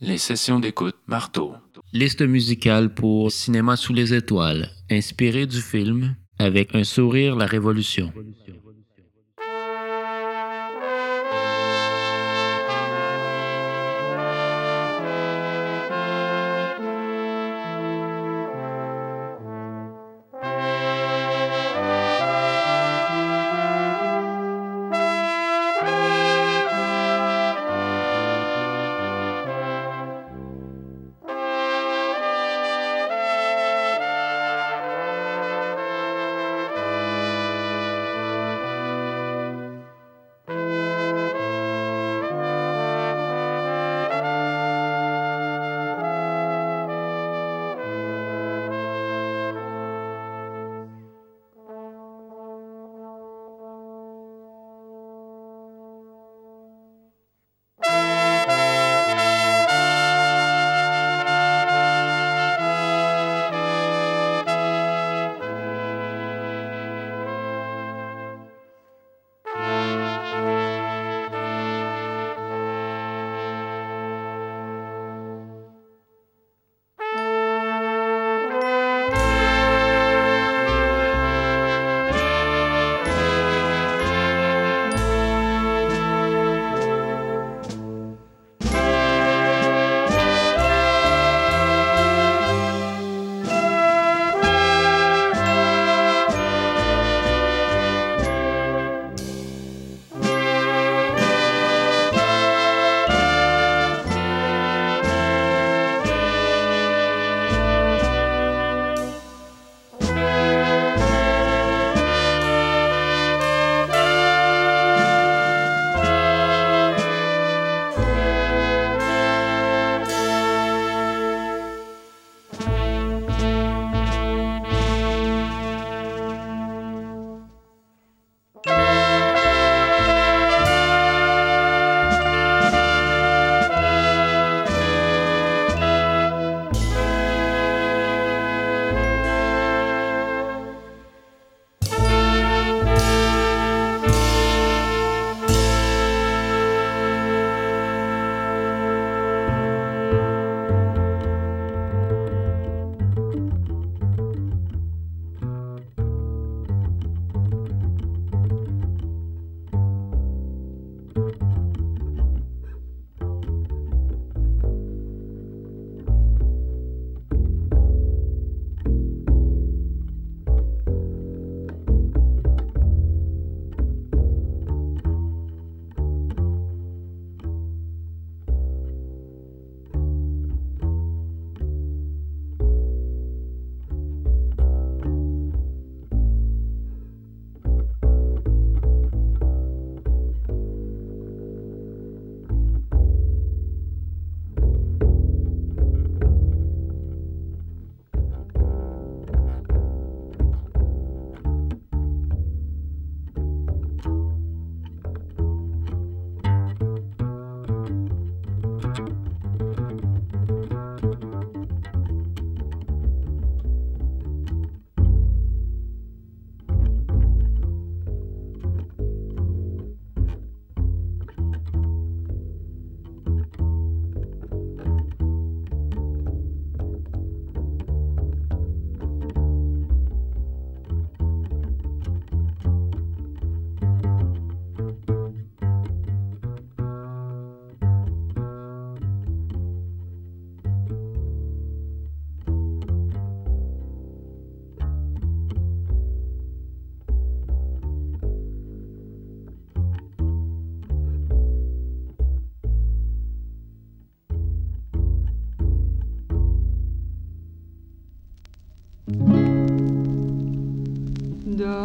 Les sessions d'écoute Marteau. Liste musicale pour Cinéma sous les étoiles, inspiré du film Avec un sourire la révolution.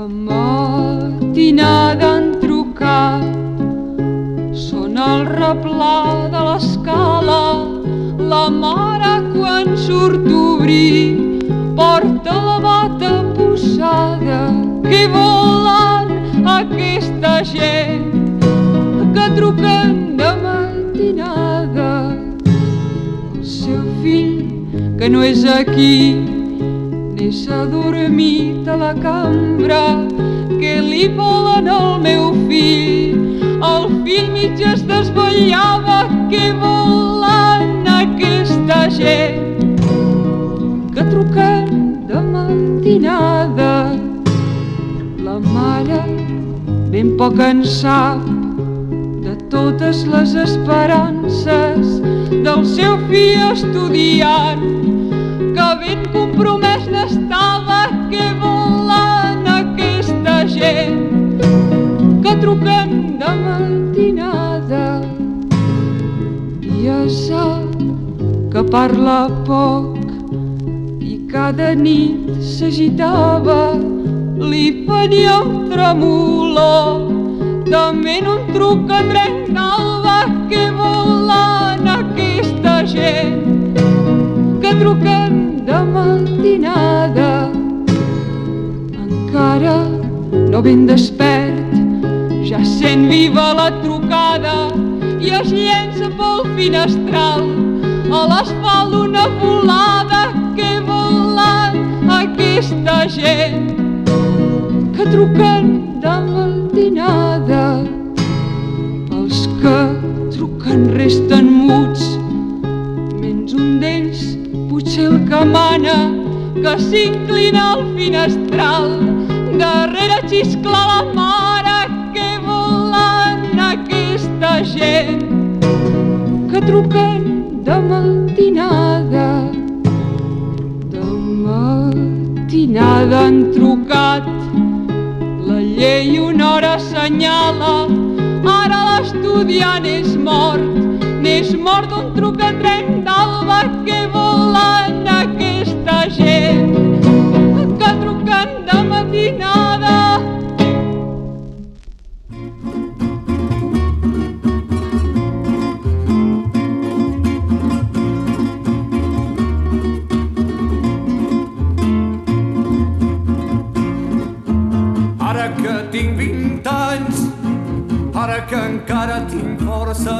Matinada han trucat. Són el replà de l'escala La mare quan surt obrir Porta la bata posada. Que volen aquesta gent? Que truquen de matinada. El seu fill que no és aquí deixa dormit a la cambra que li volen al meu fill. El fill mig es desvetllava que volen aquesta gent que truquen de matinada. La mare ben poc en sap de totes les esperances del seu fill estudiant ben compromès n'estava que volen aquesta gent que truquen de matinada. Ja sap que parla poc i cada nit s'agitava. Li venia un tremolor. També en un truc a trenc d'alba que volen aquesta gent que truquen de matinada. Encara no ben despert ja sent viva la trucada i es llença pel finestral. A l'asfalt una volada que volen aquesta gent que truquen de matinada. Els que truquen resten muts el que mana que s'inclina al finestral. Darrere xiscla la mare que volen aquesta gent? Que truquen de matinada de matinada han trucat. La llei una hora assenyala ara l'estudiant és mort n'és mort un truc a tren d'alba que volen aquesta gent. Que truquen de matinada. Ara que tinc 20 anys, ara que encara tinc força,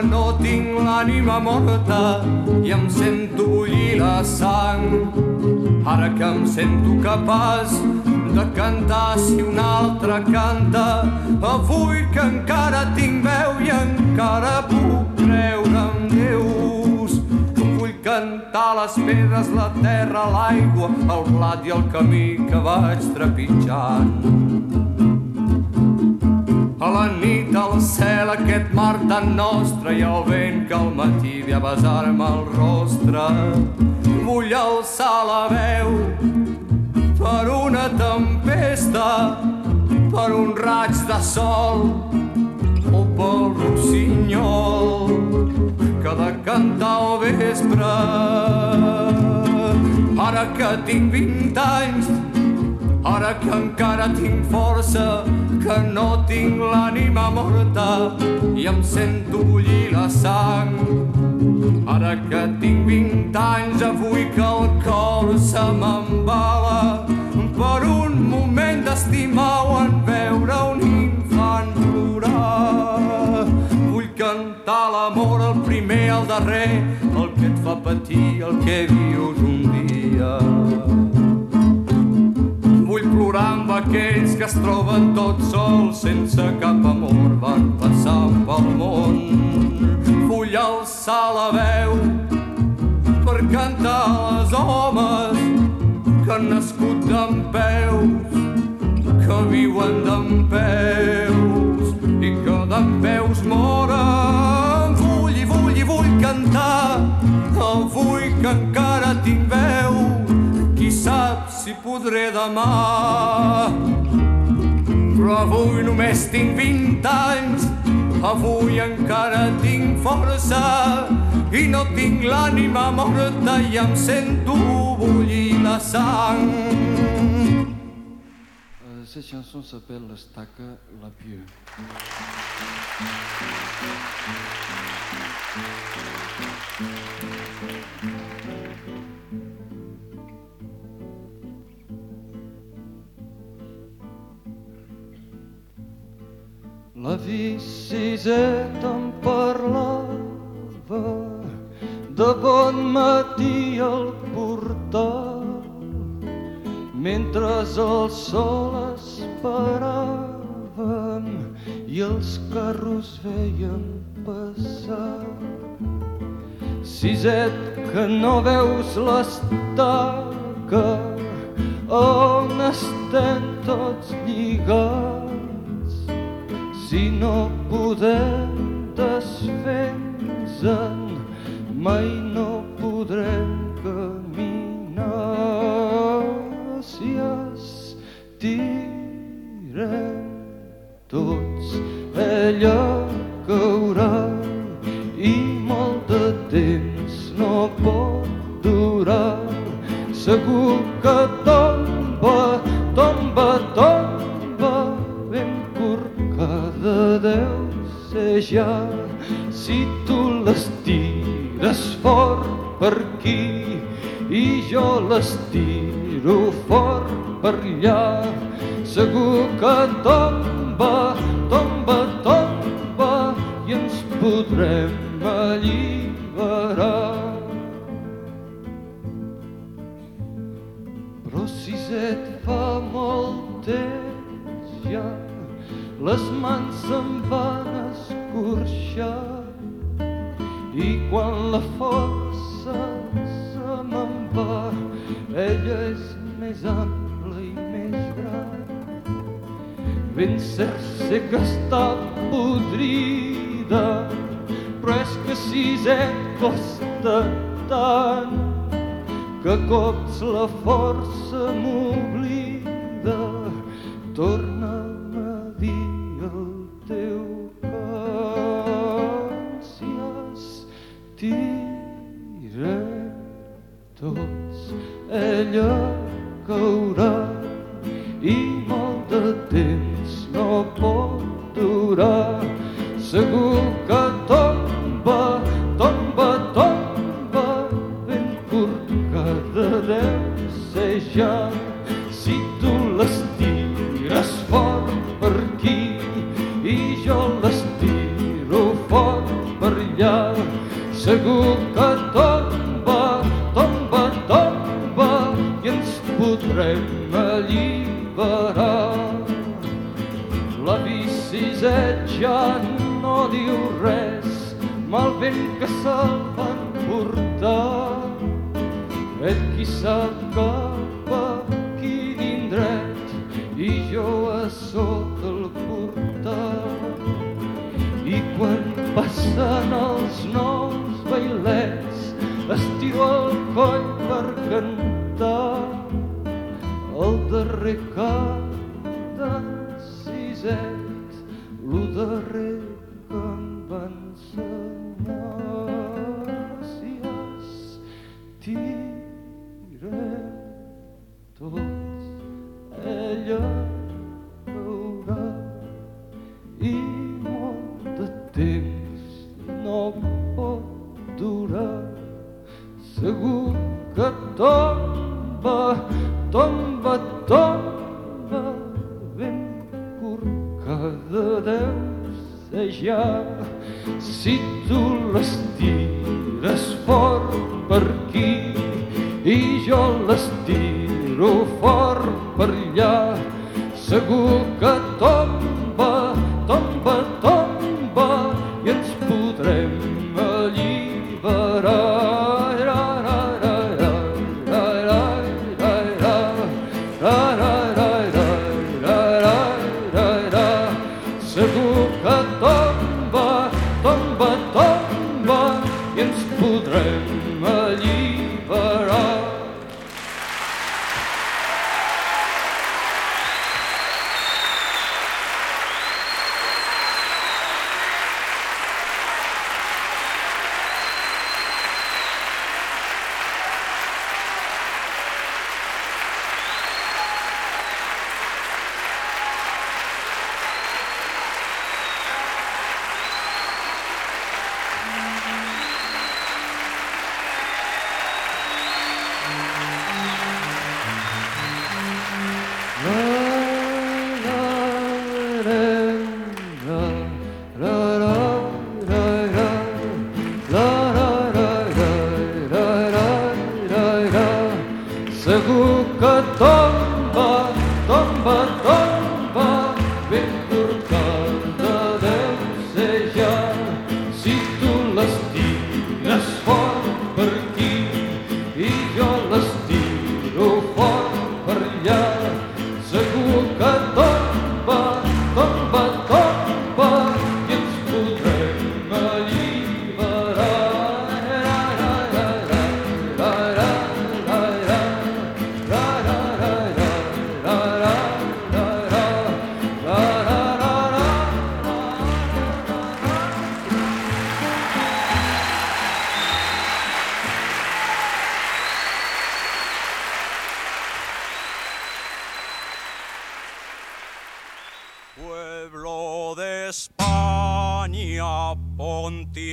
que no tinc l'ànima morta i em sento bullir la sang. Ara que em sento capaç de cantar si un altre canta, avui que encara tinc veu i encara puc creure en Déus. Vull cantar les pedres, la terra, l'aigua, el blat i el camí que vaig trepitjant. A la nit al cel aquest mar tan nostre i el vent que al matí ve a besar-me el rostre. Vull alçar la veu per una tempesta, per un raig de sol o pel rossinyol que de cantar al vespre. Ara que tinc 20 anys, ara que encara tinc força, que no tinc l'ànima morta i em sento bullir la sang. Ara que tinc 20 anys, avui que el cor se m'embala per un moment d'estimar o en veure un infant plorar. Vull cantar l'amor, el primer, el darrer, el que et fa patir, el que vius un dia. Plorar amb aquells que es troben tots sols sense cap amor van passant pel món. Vull alçar la veu per cantar als homes que han nascut d'en peus, que viuen d'en peus podré demà. Però avui només tinc 20 anys, avui encara tinc força i no tinc l'ànima morta i em sento bullir la sang. Cette chanson s'appelle Staka la Pieux. La Vicisseta em parlava de bon matí al portal mentre el sol esperàvem i els carros veien passar. Siset que no veus l'estaca on estem tots lligats si no podem desfer-nos-en mai no podrem caminar. Si estirem tots ella caurà i molt de temps no pot durar segur que jo l'estiro fort per allà. Segur que tomba, tomba, tomba i ens podrem alliberar. Però si et fa molt temps ja les mans se'm van escorxar. I quan la força se me'n va ella és més ampla i més gran. Ben cert sé que està podrida però és que si et costa tant que cops la força m'oblida. Torna'm caurà i molt de temps no pot durar. Segur cap a quin indret i jo a sota el portal. I quan passen els nous bailets estiro el coll per cantar. El darrer cant d'en Siset, lo darrer que em va ensenyar tomba, tomba, tomba ben corcada deu ser ja si tu l'estires fort per aquí i jo l'estiro fort per allà segur que tomba, гукотом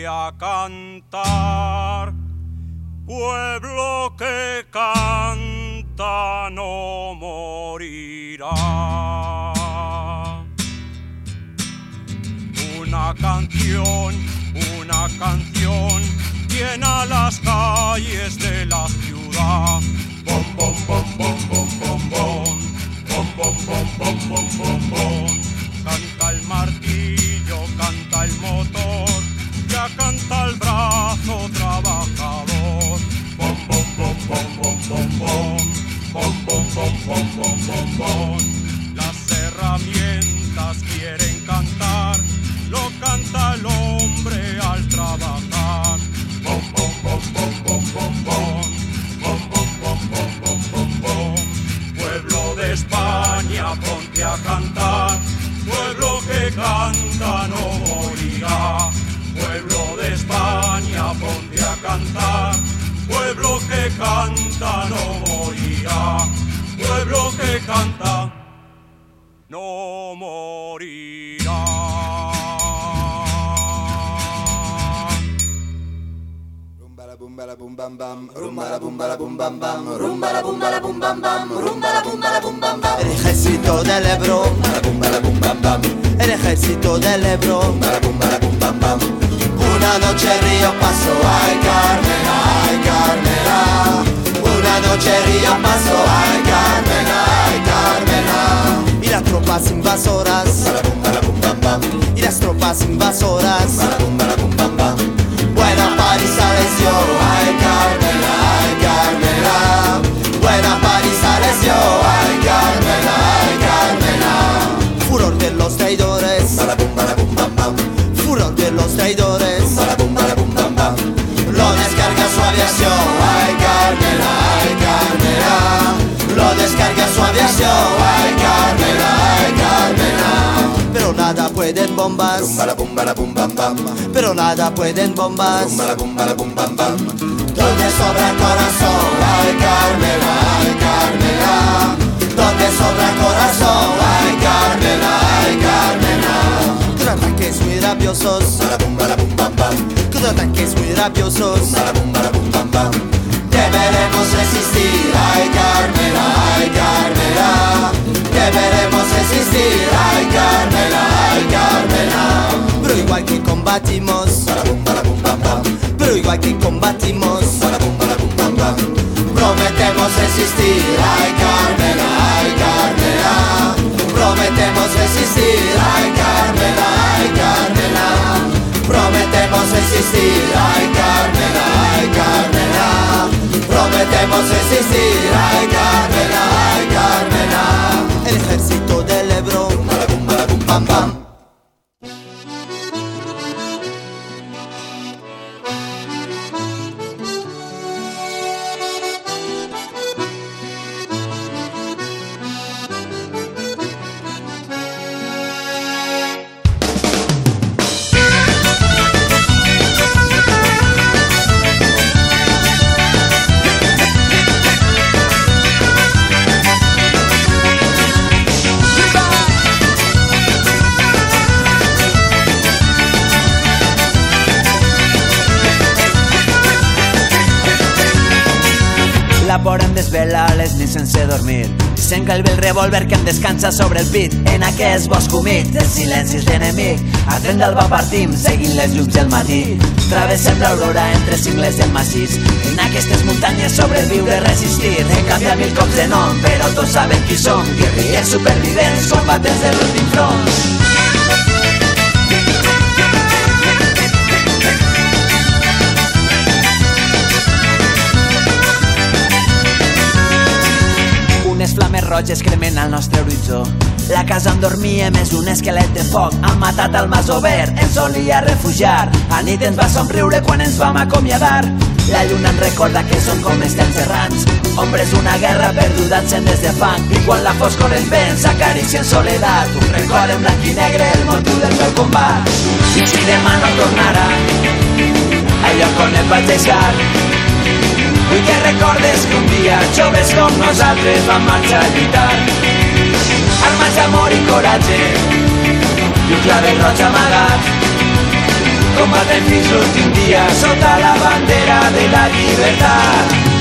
a cantar. Pueblo que canta no morirá. Una canción, una canción llena las calles de la ciudad. Bom, bom, bom, bom, bom. Bom, bom, bom, bom, bom, bom, Rumba la bum la bum bam bam, rumba la bum la bum bam bam, rumba la bum la bum bam bam, rumba la bum la bum bam bam. El ejército del Ebro, Rumba la bum la bum bam bam, el ejército del Ebro. rumba la bum la bum bam bam. Una noche Río pasó, ay Carmela, ay Carmela. Una noche Río pasó, ay Carmela, ay Carmela. Y las tropas invasoras, La la bum bam bam, y las tropas invasoras. la bum la bum bam bam. Buena paliza les dio, pueden bombas, Rumba la bum la bum bam bam, pero nada pueden bombas. rumba la bum la bum bam bam. Donde sobra corazón, ay Carmela, ay Carmela. Donde sobra corazón, ay Carmela, ay Carmela. Con ataques muy rabiosos, La bum la bum bam bam, con ataques muy rabiosos. la bum la bum bam bam. Deberemos resistir, ay Carmela, ay Carmela. Deberemos resistir, ay Carmela, ay Carmela. Pero igual que combatimos, pero igual que combatimos, prometemos resistir, ay Carmela, ay Carmela. Prometemos resistir, ay Carmela, ay Carmela. Prometemos resistir, ay Carmela, ay Carmela. Prometemos resistir, ay Carmela, la bum desvela les nits sense dormir. Sent que el vell revòlver que em descansa sobre el pit en aquest bosc humit de silencis d'enemic. A tren d'alba partim, seguint les llums del matí. Travessem l'aurora entre cingles del massís. En aquestes muntanyes sobreviure, resistir. He canviat mil cops de nom, però tots saben qui som. Guerrillers supervivents, combatents de l'últim front. Roges cremen al nostre horitzó. La casa on dormíem és un esquelet de foc. Han matat el mas obert, ens solia refugiar. A nit ens va somriure quan ens vam acomiadar. La lluna ens recorda que som com estats errants. Hombres d'una guerra perduda en sendes de fang. I quan la foscor ens ven, s'acaricia en soledat. Un record en blanc i negre, el motiu del meu combat. I si demà no tornarà, al lloc on em vaig deixar, Vull que recordes que un dia joves com nosaltres vam marxar a lluitar. Armats d'amor i coratge i un clavel roig amagat. combatem fins l'últim dia sota la bandera de la llibertat.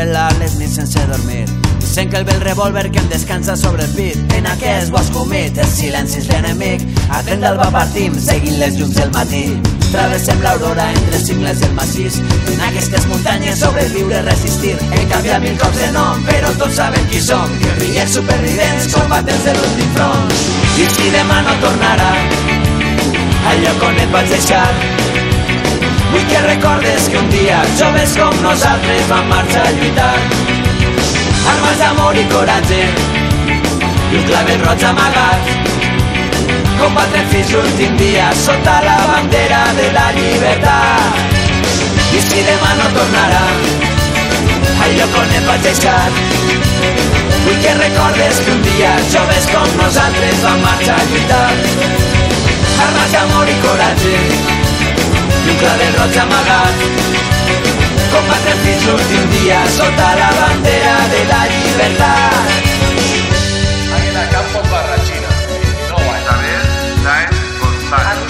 Desvelar les nits sense dormir. I sent que el bel revòlver que em descansa sobre el pit. En aquest bosc humit, el silenci és l'enemic. A tren d'alba partim, seguint les llums del matí. Travessem l'aurora entre cingles i el massís. En aquestes muntanyes sobreviure, resistir. He canviat mil cops de nom, però tots saben qui som. Guerrillers supervivents, combatents de l'últim front. I si demà no tornarà, al lloc on et vaig deixar, Vull que recordes que un dia joves com nosaltres vam marxar a lluitar. Armes d'amor i coratge i un clavel roig amagat. Combatre fins l'últim dia sota la bandera de la llibertat. I si demà no tornarà al lloc on em vaig deixar, vull que recordes que un dia joves com nosaltres vam marxar a lluitar. Armes d'amor i coratge i un clavel roig amagat. Combatre fins l'últim dia sota la bandera de la llibertat. Águila Campo Barrachina, 19 años. Isabel Sáenz González.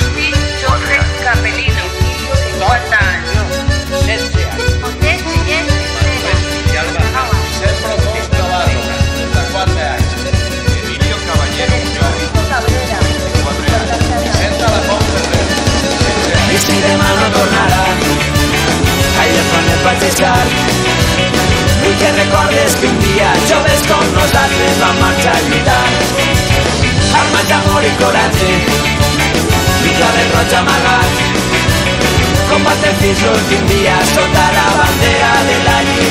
Vaig deixar, vull que recordes que un dia joves com nosaltres vam marxar a lluitar. Armes d'amor i coratge i clavel roig amagat. Combatre fins l'últim dia sota la bandera de la llibertat.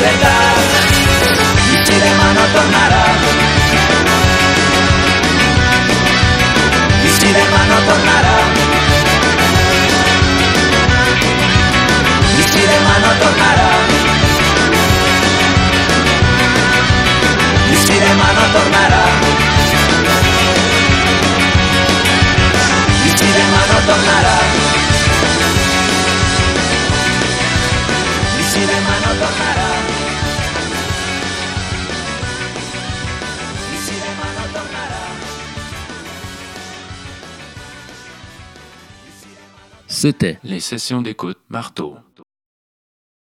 Les sessions d'écoute Marteau.